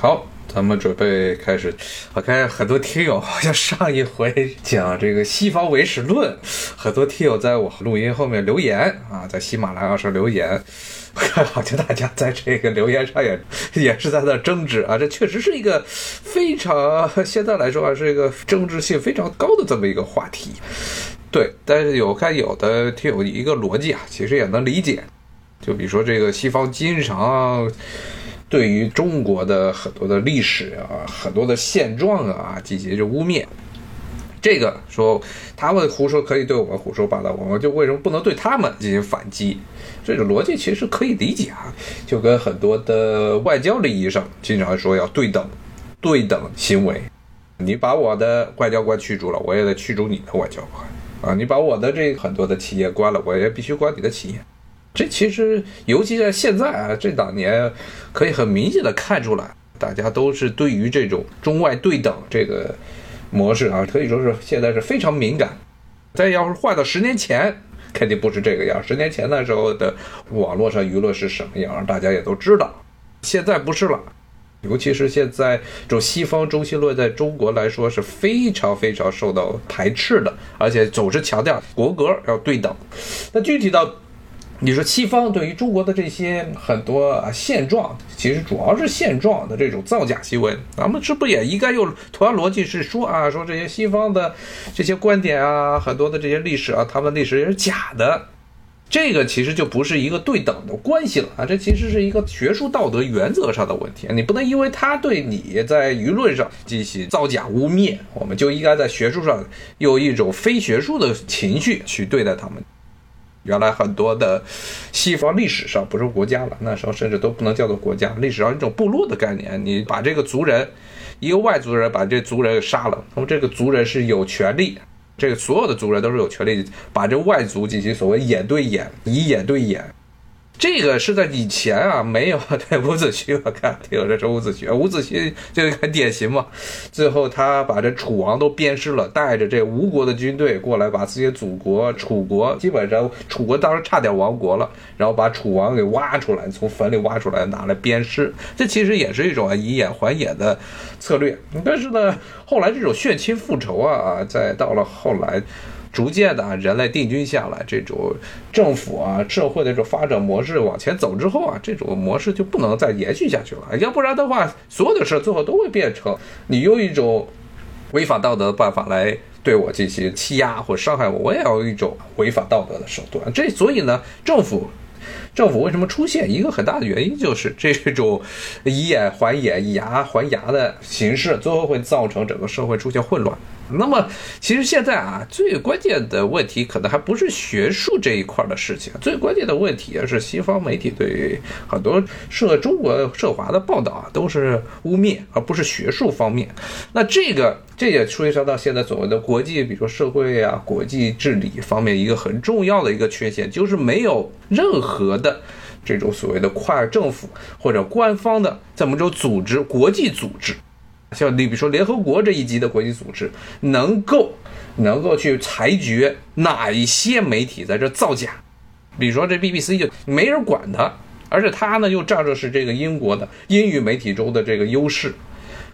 好，咱们准备开始。我看很多听友好像上一回讲这个西方唯史论，很多听友在我录音后面留言啊，在喜马拉雅上留言，我看好像大家在这个留言上也也是在那争执啊。这确实是一个非常现在来说啊，是一个争执性非常高的这么一个话题。对，但是有看有的听友一个逻辑啊，其实也能理解。就比如说这个西方经常。对于中国的很多的历史啊，很多的现状啊，进行着污蔑。这个说他们胡说可以对我们胡说八道，我们就为什么不能对他们进行反击？这个逻辑其实可以理解啊，就跟很多的外交利益上经常说要对等，对等行为。你把我的外交官驱逐了，我也得驱逐你的外交官啊！你把我的这很多的企业关了，我也必须关你的企业。这其实，尤其在现在啊，这两年，可以很明显的看出来，大家都是对于这种中外对等这个模式啊，可以说是现在是非常敏感。再要是换到十年前，肯定不是这个样。十年前那时候的网络上舆论是什么样，大家也都知道。现在不是了，尤其是现在这种西方中心论在中国来说是非常非常受到排斥的，而且总是强调国格要对等。那具体到。你说西方对于中国的这些很多现状，其实主要是现状的这种造假行为，咱们是不也应该用同样逻辑是说啊，说这些西方的这些观点啊，很多的这些历史啊，他们历史也是假的，这个其实就不是一个对等的关系了啊，这其实是一个学术道德原则上的问题，你不能因为他对你在舆论上进行造假污蔑，我们就应该在学术上用一种非学术的情绪去对待他们。原来很多的西方历史上不是国家了，那时候甚至都不能叫做国家，历史上一种部落的概念。你把这个族人，一个外族人把这族人给杀了，那么这个族人是有权利，这个所有的族人都是有权利把这外族进行所谓眼对眼，以眼对眼。这个是在以前啊，没有对伍子胥，我看听这是伍子胥，伍子胥就很典型嘛。最后他把这楚王都鞭尸了，带着这吴国的军队过来，把自己的祖国楚国，基本上楚国当时差点亡国了，然后把楚王给挖出来，从坟里挖出来拿来鞭尸。这其实也是一种以眼还眼的策略。但是呢，后来这种血亲复仇啊，再到了后来。逐渐的啊，人类定居下来，这种政府啊、社会的这种发展模式往前走之后啊，这种模式就不能再延续下去了。要不然的话，所有的事最后都会变成你用一种违法道德的办法来对我进行欺压或伤害我，我也要用一种违法道德的手段。这所以呢，政府政府为什么出现一个很大的原因，就是 这种以眼还眼、以牙还牙的形式，最后会造成整个社会出现混乱。那么，其实现在啊，最关键的问题可能还不是学术这一块的事情，最关键的问题是西方媒体对很多涉中国涉华的报道啊，都是污蔑，而不是学术方面。那这个这也催生到现在所谓的国际，比如说社会啊、国际治理方面一个很重要的一个缺陷，就是没有任何的这种所谓的跨政府或者官方的这么一种组织，国际组织。像你比如说联合国这一级的国际组织，能够能够去裁决哪一些媒体在这造假，比如说这 BBC 就没人管它，而且它呢又仗着是这个英国的英语媒体中的这个优势。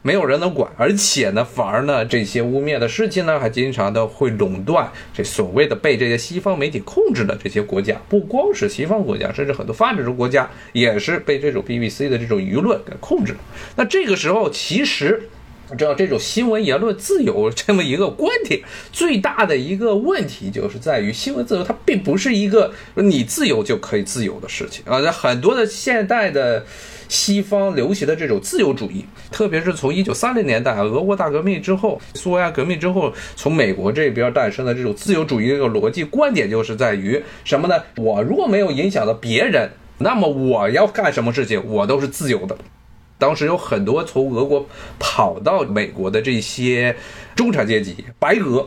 没有人能管，而且呢，反而呢，这些污蔑的事情呢，还经常的会垄断这所谓的被这些西方媒体控制的这些国家，不光是西方国家，甚至很多发展中国家也是被这种 BBC 的这种舆论给控制。那这个时候，其实，知道这种新闻言论自由这么一个观点，最大的一个问题就是在于新闻自由它并不是一个你自由就可以自由的事情啊，在很多的现代的。西方流行的这种自由主义，特别是从一九三零年代俄国大革命之后、苏维埃革命之后，从美国这边诞生的这种自由主义这个逻辑观点，就是在于什么呢？我如果没有影响到别人，那么我要干什么事情，我都是自由的。当时有很多从俄国跑到美国的这些中产阶级白俄，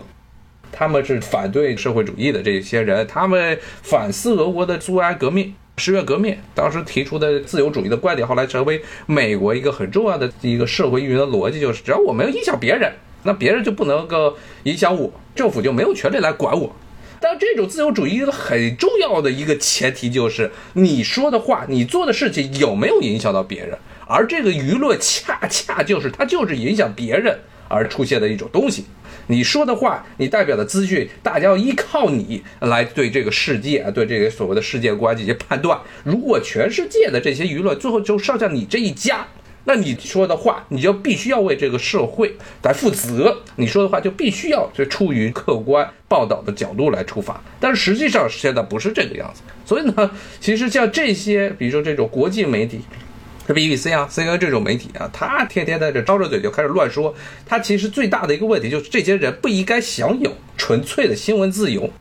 他们是反对社会主义的这些人，他们反思俄国的苏维埃革命。十月革命当时提出的自由主义的观点，后来成为美国一个很重要的一个社会运营的逻辑，就是只要我没有影响别人，那别人就不能够影响我，政府就没有权利来管我。但这种自由主义很重要的一个前提就是你说的话、你做的事情有没有影响到别人，而这个舆论恰恰就是它就是影响别人而出现的一种东西。你说的话，你代表的资讯，大家要依靠你来对这个世界啊，对这个所谓的世界观进行判断。如果全世界的这些舆论最后就剩下你这一家，那你说的话，你就必须要为这个社会来负责。你说的话就必须要就出于客观报道的角度来出发。但实际上现在不是这个样子。所以呢，其实像这些，比如说这种国际媒体。是 BBC 啊，CNN 这种媒体啊，他天天在这张着嘴就开始乱说。他其实最大的一个问题就是，这些人不应该享有纯粹的新闻自由。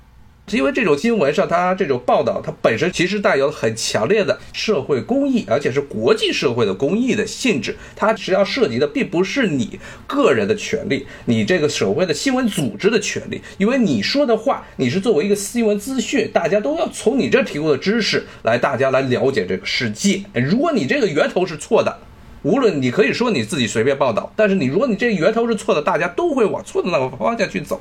因为这种新闻上，它这种报道，它本身其实带有很强烈的社会公益，而且是国际社会的公益的性质。它实际上涉及的并不是你个人的权利，你这个所谓的新闻组织的权利。因为你说的话，你是作为一个新闻资讯，大家都要从你这提供的知识来，大家来了解这个世界。如果你这个源头是错的，无论你可以说你自己随便报道，但是你如果你这源头是错的，大家都会往错的那个方向去走。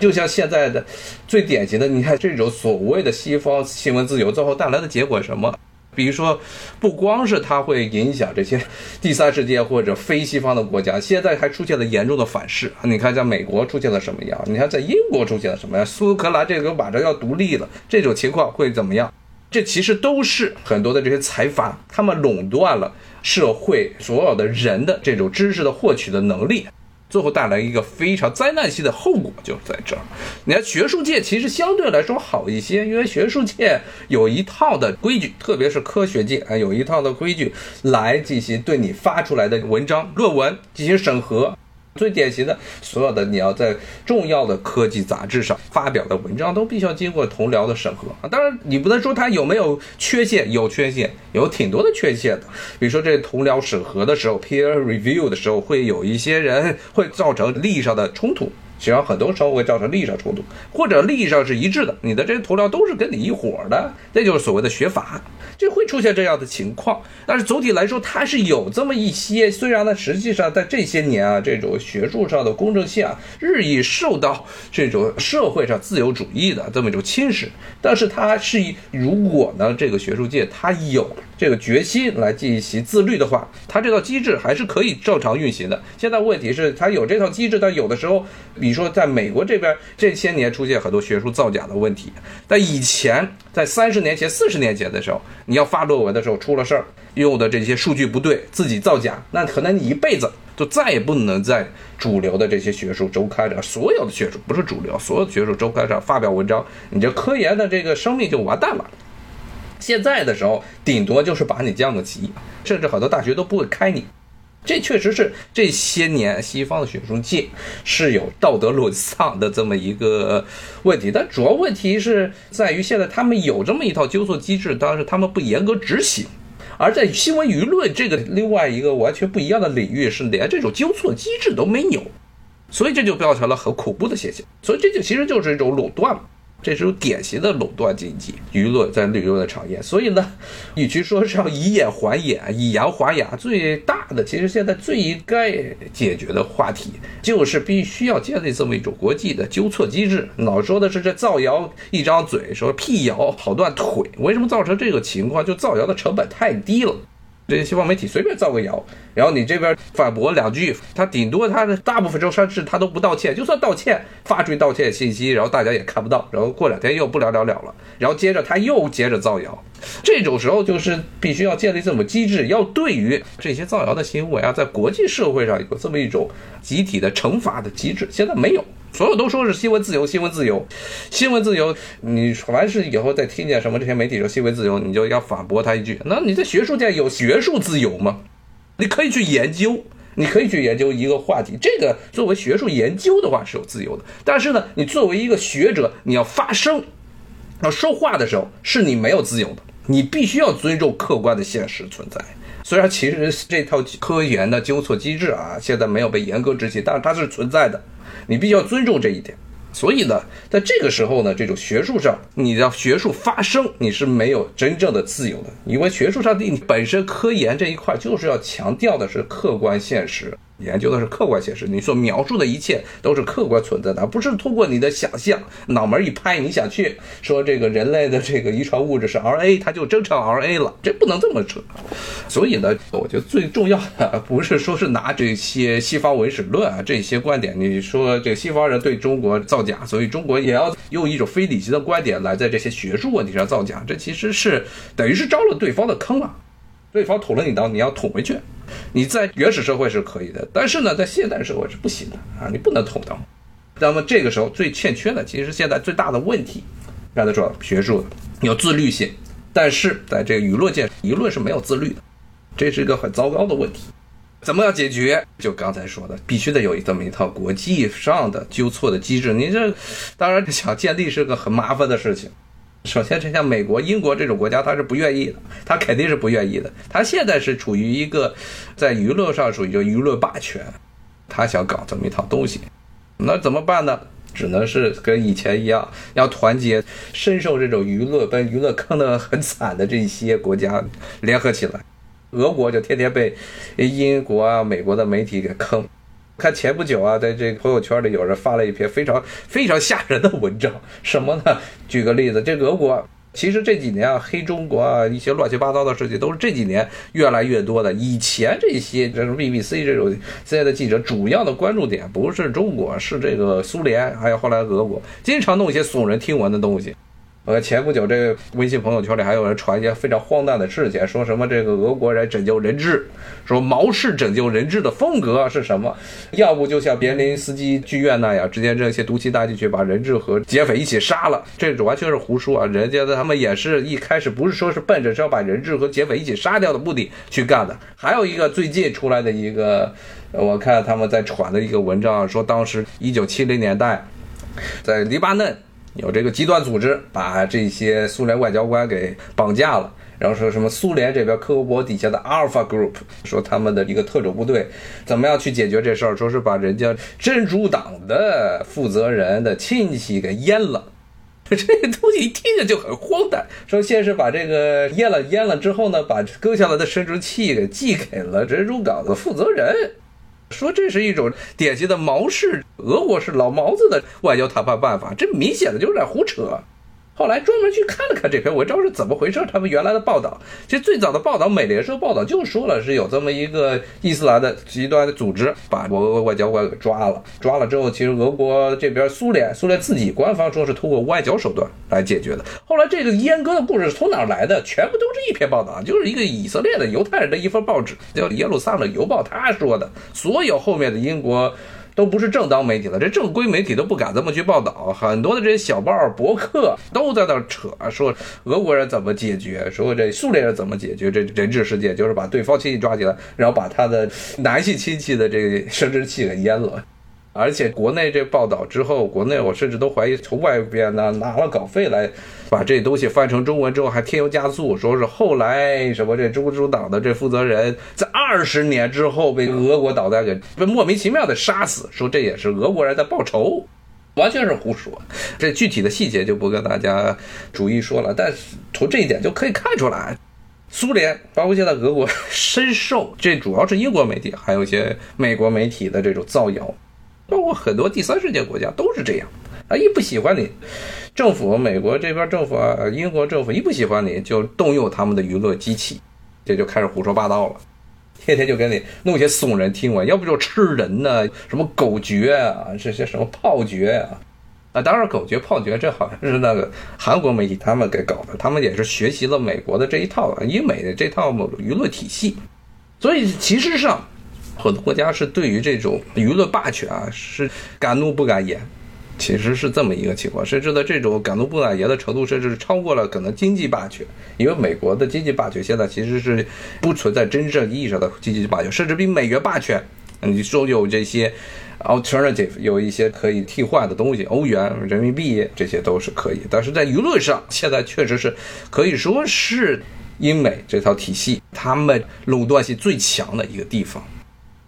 就像现在的最典型的，你看这种所谓的西方新闻自由，最后带来的结果什么？比如说，不光是它会影响这些第三世界或者非西方的国家，现在还出现了严重的反噬。你看，在美国出现了什么样？你看，在英国出现了什么样？苏格兰这个马上要独立了，这种情况会怎么样？这其实都是很多的这些财阀，他们垄断了社会所有的人的这种知识的获取的能力。最后带来一个非常灾难性的后果，就在这儿。你看，学术界其实相对来说好一些，因为学术界有一套的规矩，特别是科学界啊，有一套的规矩来进行对你发出来的文章、论文进行审核。最典型的，所有的你要在重要的科技杂志上发表的文章，都必须要经过同僚的审核啊。当然，你不能说它有没有缺陷，有缺陷，有挺多的缺陷的。比如说，这同僚审核的时候，peer review 的时候，会有一些人会造成利益上的冲突，实际上很多时候会造成利益上冲突，或者利益上是一致的，你的这些同僚都是跟你一伙的，那就是所谓的学法。就会出现这样的情况，但是总体来说，它是有这么一些。虽然呢，实际上在这些年啊，这种学术上的公正性啊，日益受到这种社会上自由主义的这么一种侵蚀，但是它是如果呢，这个学术界它有这个决心来进行自律的话，它这套机制还是可以正常运行的。现在问题是它有这套机制，但有的时候，比如说在美国这边这些年出现很多学术造假的问题，但以前在三十年前、四十年前的时候。你要发论文的时候出了事儿，用的这些数据不对，自己造假，那可能你一辈子就再也不能在主流的这些学术周刊上，所有的学术不是主流，所有的学术周刊上发表文章，你这科研的这个生命就完蛋了。现在的时候，顶多就是把你降个级，甚至很多大学都不会开你。这确实是这些年西方的学术界是有道德沦丧的这么一个问题，但主要问题是在于现在他们有这么一套纠错机制，但是他们不严格执行。而在新闻舆论这个另外一个完全不一样的领域，是连这种纠错机制都没有，所以这就造成了很恐怖的现象。所以这就其实就是一种垄断了。这是典型的垄断经济，娱乐在旅游的产业，所以呢，与其说是要以眼还眼，以牙还牙，最大的其实现在最应该解决的话题，就是必须要建立这么一种国际的纠错机制。老说的是这造谣一张嘴，说辟谣跑断腿，为什么造成这个情况？就造谣的成本太低了。这些西方媒体随便造个谣，然后你这边反驳两句，他顶多他的大部分时候甚至他都不道歉，就算道歉发出去道歉信息，然后大家也看不到，然后过两天又不了了了了，然后接着他又接着造谣，这种时候就是必须要建立这么机制，要对于这些造谣的行为啊，在国际社会上有这么一种集体的惩罚的机制，现在没有。所有都说是新闻自由，新闻自由，新闻自由。你凡是以后再听见什么这些媒体说新闻自由，你就要反驳他一句：那你在学术界有学术自由吗？你可以去研究，你可以去研究一个话题，这个作为学术研究的话是有自由的。但是呢，你作为一个学者，你要发声，要说话的时候，是你没有自由的。你必须要尊重客观的现实存在。虽然其实这套科研的纠错机制啊，现在没有被严格执行，但是它是存在的。你必须要尊重这一点，所以呢，在这个时候呢，这种学术上，你让学术发声，你是没有真正的自由的，因为学术上的你本身科研这一块就是要强调的是客观现实，研究的是客观现实，你所描述的一切都是客观存在的，不是通过你的想象，脑门一拍，你想去说这个人类的这个遗传物质是 R A，它就真成 R A 了，这不能这么扯。所以呢，我觉得最重要的不是说是拿这些西方唯史论啊这些观点，你说这西方人对中国造假，所以中国也要用一种非理性的观点来在这些学术问题上造假，这其实是等于是招了对方的坑啊。对方捅了你刀，你要捅回去。你在原始社会是可以的，但是呢，在现代社会是不行的啊！你不能捅刀。那么这个时候最欠缺的，其实现在最大的问题，刚才说学术有自律性，但是在这个舆论界，舆论是没有自律的，这是一个很糟糕的问题。怎么样解决？就刚才说的，必须得有这么一套国际上的纠错的机制。你这当然想建立是个很麻烦的事情。首先，这像美国、英国这种国家，他是不愿意的，他肯定是不愿意的。他现在是处于一个在舆论上属于就舆论霸权，他想搞这么一套东西，那怎么办呢？只能是跟以前一样，要团结深受这种舆论被舆论坑得很惨的这些国家联合起来。俄国就天天被英国啊、美国的媒体给坑。看前不久啊，在这个朋友圈里有人发了一篇非常非常吓人的文章，什么呢？举个例子，这俄国其实这几年啊，黑中国啊，一些乱七八糟的事情都是这几年越来越多的。以前这些这种 BBC 这种现在的记者主要的关注点不是中国，是这个苏联，还有后来俄国，经常弄一些耸人听闻的东西。呃，前不久这个微信朋友圈里还有人传一些非常荒诞的事情，说什么这个俄国人拯救人质，说毛氏拯救人质的风格是什么？要不就像别林斯基剧院那样，直接扔一些毒气弹进去，把人质和劫匪一起杀了，这完全是胡说啊！人家他们也是一开始不是说是奔着是要把人质和劫匪一起杀掉的目的去干的。还有一个最近出来的一个，我看他们在传的一个文章，说当时一九七零年代在黎巴嫩。有这个极端组织把这些苏联外交官给绑架了，然后说什么苏联这边科格勃底下的阿尔法 group 说他们的一个特种部队怎么样去解决这事儿？说是把人家珍珠党的负责人的亲戚给阉了，这东西一听着就很荒诞。说先是把这个阉了，阉了之后呢，把割下来的生殖器给寄给了珍珠港的负责人。说这是一种典型的毛式、俄国式老毛子的外交谈判办法，这明显的就是在胡扯。后来专门去看了看这篇文章是怎么回事，他们原来的报道，其实最早的报道，美联社报道就说了是有这么一个伊斯兰的极端的组织把俄国外交官给抓了，抓了之后，其实俄国这边苏联，苏联自己官方说是通过外交手段来解决的。后来这个阉割的故事是从哪来的？全部都是一篇报道，就是一个以色列的犹太人的一份报纸叫《耶路撒冷邮报》，他说的，所有后面的英国。都不是正当媒体了，这正规媒体都不敢这么去报道。很多的这些小报、博客都在那扯，说俄国人怎么解决，说这苏联人怎么解决这人质事件，就是把对方亲戚抓起来，然后把他的男性亲戚的这个生殖器给阉了。而且国内这报道之后，国内我甚至都怀疑从外边呢拿了稿费来把这东西翻成中文之后还添油加醋，说是后来什么这中共党的这负责人在二十年之后被俄国导弹给莫名其妙的杀死，说这也是俄国人在报仇，完全是胡说。这具体的细节就不跟大家逐一说了，但是从这一点就可以看出来，苏联包括现在俄国深受这主要是英国媒体还有一些美国媒体的这种造谣。包括很多第三世界国家都是这样，啊，一不喜欢你，政府，美国这边政府啊，英国政府一不喜欢你就动用他们的娱乐机器，这就开始胡说八道了，天天就给你弄些耸人听闻，要不就吃人呢，什么狗绝啊，这些什么炮绝啊，啊，当然狗绝炮绝这好像是那个韩国媒体他们给搞的，他们也是学习了美国的这一套英美的这套娱乐体系，所以其实上。很多国家是对于这种舆论霸权啊，是敢怒不敢言，其实是这么一个情况，甚至的这种敢怒不敢言的程度，甚至是超过了可能经济霸权。因为美国的经济霸权现在其实是不存在真正意义上的经济霸权，甚至比美元霸权。你说有这些 alternative，有一些可以替换的东西，欧元、人民币这些都是可以，但是在舆论上，现在确实是可以说是英美这套体系他们垄断性最强的一个地方。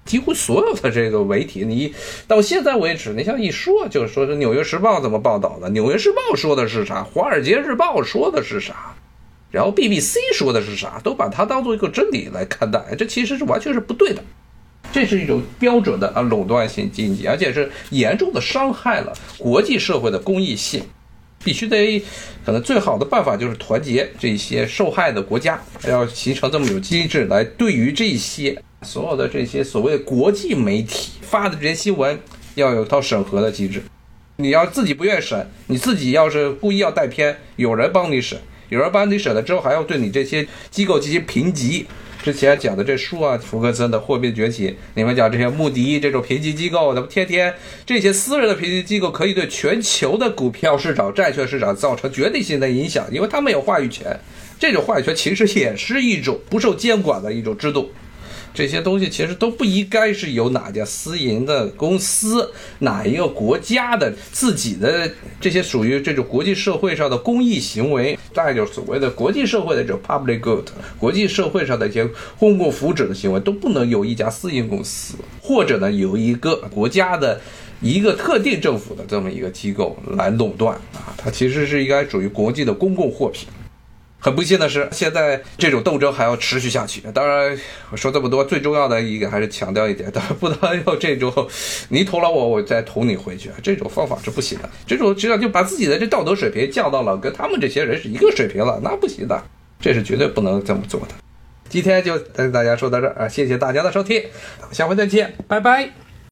几乎所有的这个媒体，你到现在为止，你像一说，就是说《纽约时报》怎么报道的，《纽约时报》说的是啥，《华尔街日报》说的是啥，然后 BBC 说的是啥，都把它当做一个真理来看待，这其实是完全是不对的。这是一种标准的啊垄断性经济，而且是严重的伤害了国际社会的公益性。必须得，可能最好的办法就是团结这些受害的国家，要形成这么有机制来对于这些所有的这些所谓国际媒体发的这些新闻，要有套审核的机制。你要自己不愿审，你自己要是故意要带偏，有人帮你审，有人帮你审了之后，还要对你这些机构进行评级。之前讲的这书啊，福克森的《货币崛起》，你们讲这些穆迪这种评级机构，咱们天天这些私人的评级机构可以对全球的股票市场、债券市场造成决定性的影响，因为他们有话语权。这种话语权其实也是一种不受监管的一种制度。这些东西其实都不应该是由哪家私营的公司、哪一个国家的自己的这些属于这种国际社会上的公益行为，大概就是所谓的国际社会的这种 public good，国际社会上的一些公共福祉的行为，都不能由一家私营公司或者呢由一个国家的一个特定政府的这么一个机构来垄断啊，它其实是应该属于国际的公共货品。很不幸的是，现在这种斗争还要持续下去。当然，我说这么多，最重要的一个还是强调一点：，当然不能用这种你捅了我，我再捅你回去，这种方法是不行的。这种实际上就把自己的这道德水平降到了跟他们这些人是一个水平了，那不行的，这是绝对不能这么做的。今天就跟大家说到这儿啊，谢谢大家的收听，下回再见，拜拜。